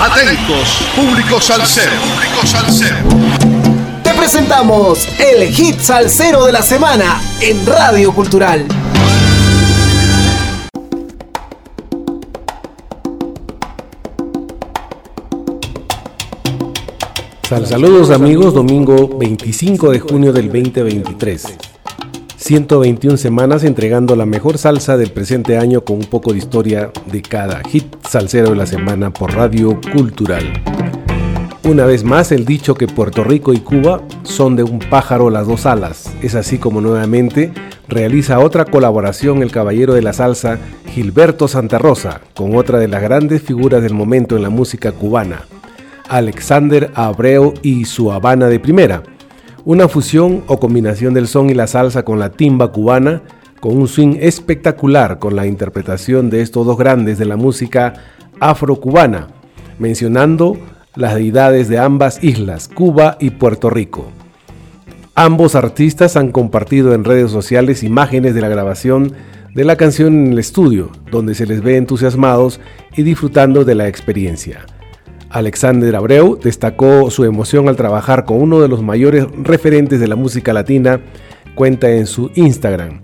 Atentos, público salsero. Público salsero. Te presentamos el hit salsero de la semana en Radio Cultural. saludos amigos, domingo 25 de junio del 2023. 121 semanas entregando la mejor salsa del presente año con un poco de historia de cada hit salsero de la semana por Radio Cultural. Una vez más el dicho que Puerto Rico y Cuba son de un pájaro las dos alas. Es así como nuevamente realiza otra colaboración el caballero de la salsa Gilberto Santa Rosa con otra de las grandes figuras del momento en la música cubana, Alexander Abreu y su Habana de Primera. Una fusión o combinación del son y la salsa con la timba cubana, con un swing espectacular con la interpretación de estos dos grandes de la música afro-cubana, mencionando las deidades de ambas islas, Cuba y Puerto Rico. Ambos artistas han compartido en redes sociales imágenes de la grabación de la canción en el estudio, donde se les ve entusiasmados y disfrutando de la experiencia. Alexander Abreu destacó su emoción al trabajar con uno de los mayores referentes de la música latina, cuenta en su Instagram.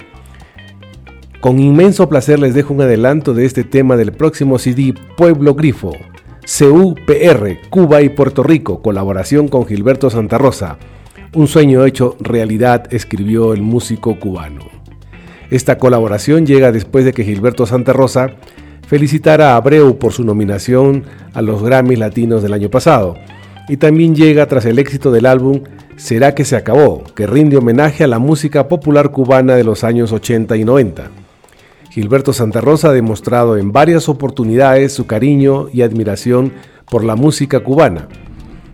Con inmenso placer les dejo un adelanto de este tema del próximo CD Pueblo Grifo, CUPR, Cuba y Puerto Rico, colaboración con Gilberto Santa Rosa. Un sueño hecho realidad, escribió el músico cubano. Esta colaboración llega después de que Gilberto Santa Rosa felicitar a Abreu por su nominación a los Grammys Latinos del año pasado. Y también llega tras el éxito del álbum Será que se acabó, que rinde homenaje a la música popular cubana de los años 80 y 90. Gilberto Santa Rosa ha demostrado en varias oportunidades su cariño y admiración por la música cubana.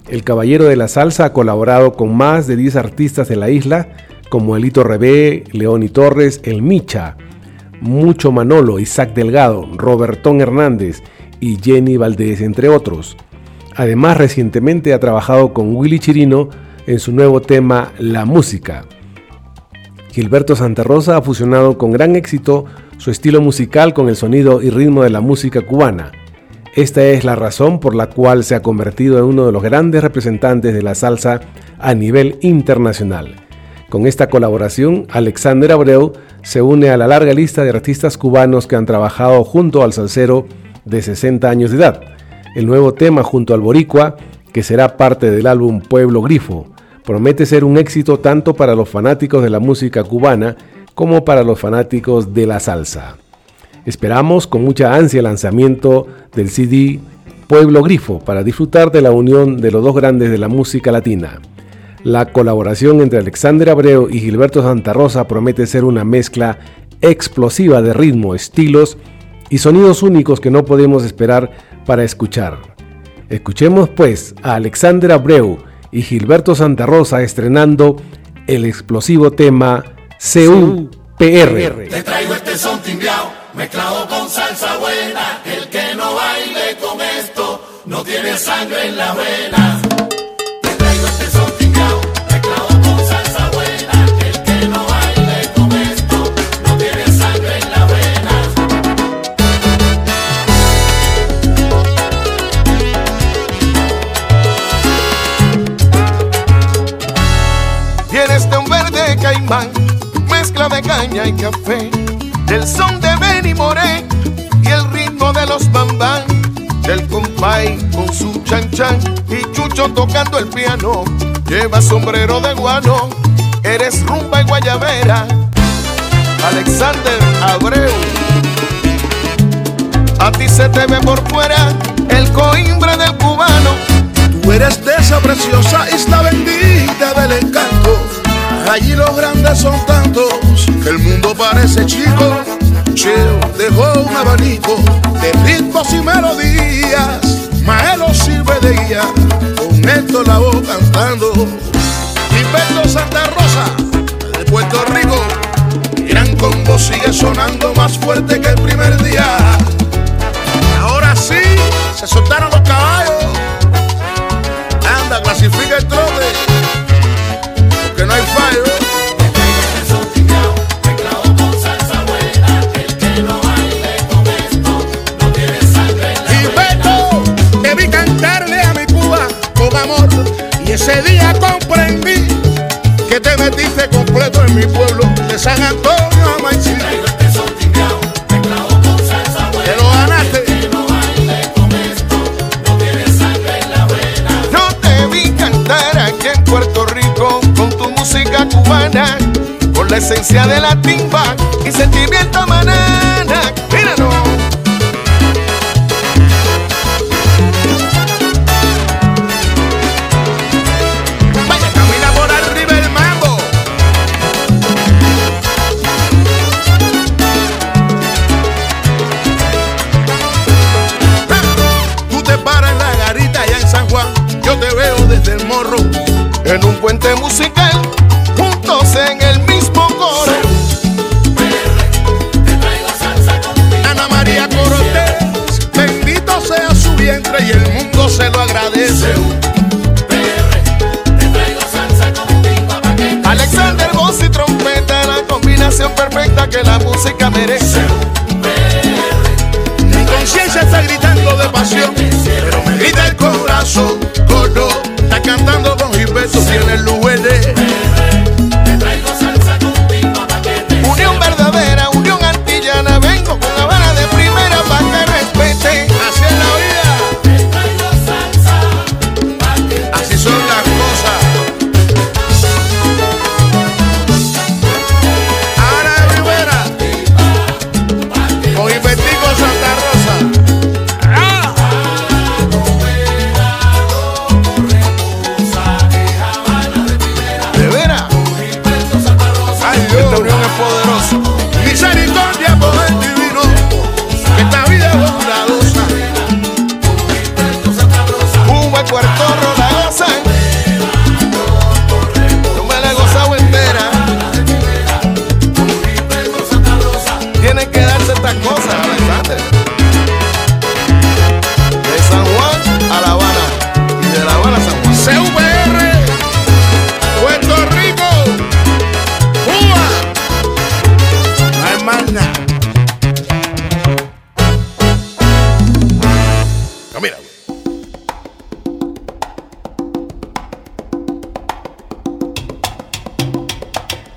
El Caballero de la Salsa ha colaborado con más de 10 artistas de la isla, como Elito Rebé, León y Torres, El Micha, mucho Manolo, Isaac Delgado, Robertón Hernández y Jenny Valdés, entre otros. Además, recientemente ha trabajado con Willy Chirino en su nuevo tema La Música. Gilberto Santa Rosa ha fusionado con gran éxito su estilo musical con el sonido y ritmo de la música cubana. Esta es la razón por la cual se ha convertido en uno de los grandes representantes de la salsa a nivel internacional. Con esta colaboración, Alexander Abreu se une a la larga lista de artistas cubanos que han trabajado junto al salsero de 60 años de edad. El nuevo tema junto al boricua, que será parte del álbum Pueblo Grifo, promete ser un éxito tanto para los fanáticos de la música cubana como para los fanáticos de la salsa. Esperamos con mucha ansia el lanzamiento del CD Pueblo Grifo para disfrutar de la unión de los dos grandes de la música latina. La colaboración entre Alexander Abreu y Gilberto Santa Rosa promete ser una mezcla explosiva de ritmo, estilos y sonidos únicos que no podemos esperar para escuchar. Escuchemos pues a Alexander Abreu y Gilberto Santa Rosa estrenando el explosivo tema CUPR. Te traigo este son timbiao, mezclado con salsa buena. El que no baile con esto no tiene sangre en la. Mezcla de caña y café, del son de Benny Moré y el ritmo de los bambán, del compay con su chan chan y Chucho tocando el piano, lleva sombrero de guano, eres rumba y guayabera, Alexander Abreu. A ti se te ve por fuera el coimbre del cubano. Tú eres de esa preciosa isla bendita del encanto Allí los grandes son tantos que el mundo parece chico. Cheo dejó un abanico de ritmos y melodías. Maelo sirve de guía, con esto la voz cantando. Gilberto Santa Rosa, de Puerto Rico. Gran combo sigue sonando más fuerte que el cubana, con la esencia de la timba y sentimiento maná. Alexander, voz y trompeta, la combinación perfecta que la música merece.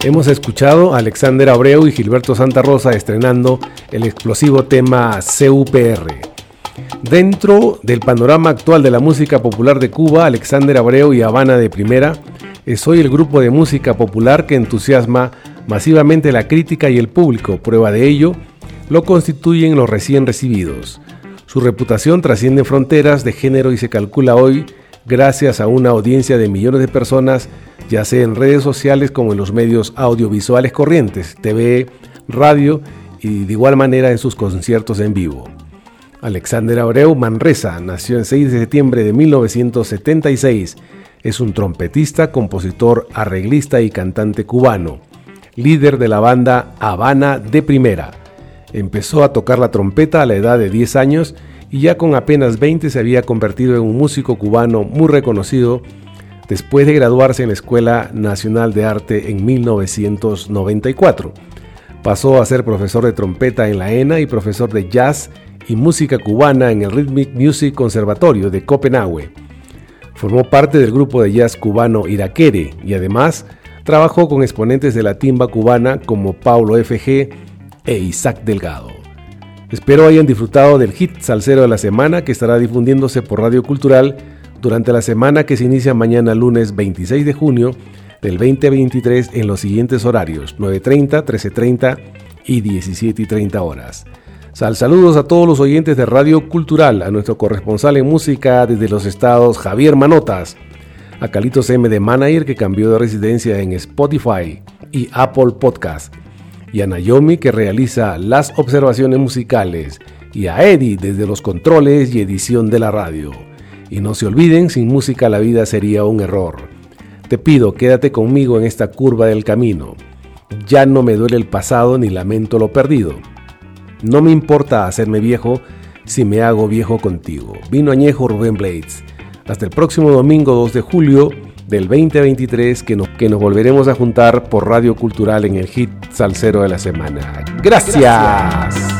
Hemos escuchado a Alexander Abreu y Gilberto Santa Rosa estrenando el explosivo tema CUPR. Dentro del panorama actual de la música popular de Cuba, Alexander Abreu y Habana de Primera es hoy el grupo de música popular que entusiasma masivamente la crítica y el público. Prueba de ello lo constituyen los recién recibidos. Su reputación trasciende fronteras de género y se calcula hoy gracias a una audiencia de millones de personas, ya sea en redes sociales como en los medios audiovisuales corrientes, TV, radio y de igual manera en sus conciertos en vivo. Alexander Abreu Manresa nació el 6 de septiembre de 1976. Es un trompetista, compositor, arreglista y cantante cubano, líder de la banda Habana de Primera. Empezó a tocar la trompeta a la edad de 10 años y ya con apenas 20 se había convertido en un músico cubano muy reconocido después de graduarse en la Escuela Nacional de Arte en 1994. Pasó a ser profesor de trompeta en la ENA y profesor de jazz y música cubana en el Rhythmic Music Conservatorio de Copenhague. Formó parte del grupo de jazz cubano Iraquere y además trabajó con exponentes de la timba cubana como Paulo FG e Isaac Delgado. Espero hayan disfrutado del hit salsero de la semana que estará difundiéndose por Radio Cultural durante la semana que se inicia mañana lunes 26 de junio del 2023 en los siguientes horarios 9.30, 13.30 y 17.30 horas. Sal saludos a todos los oyentes de Radio Cultural, a nuestro corresponsal en música desde los estados Javier Manotas, a Calitos M de Manager que cambió de residencia en Spotify y Apple Podcast, y a Naomi que realiza las observaciones musicales, y a Eddie desde los controles y edición de la radio. Y no se olviden, sin música la vida sería un error. Te pido, quédate conmigo en esta curva del camino. Ya no me duele el pasado ni lamento lo perdido. No me importa hacerme viejo si me hago viejo contigo. Vino añejo Rubén Blades. Hasta el próximo domingo 2 de julio del 2023 que nos, que nos volveremos a juntar por Radio Cultural en el hit salsero de la semana. Gracias. Gracias.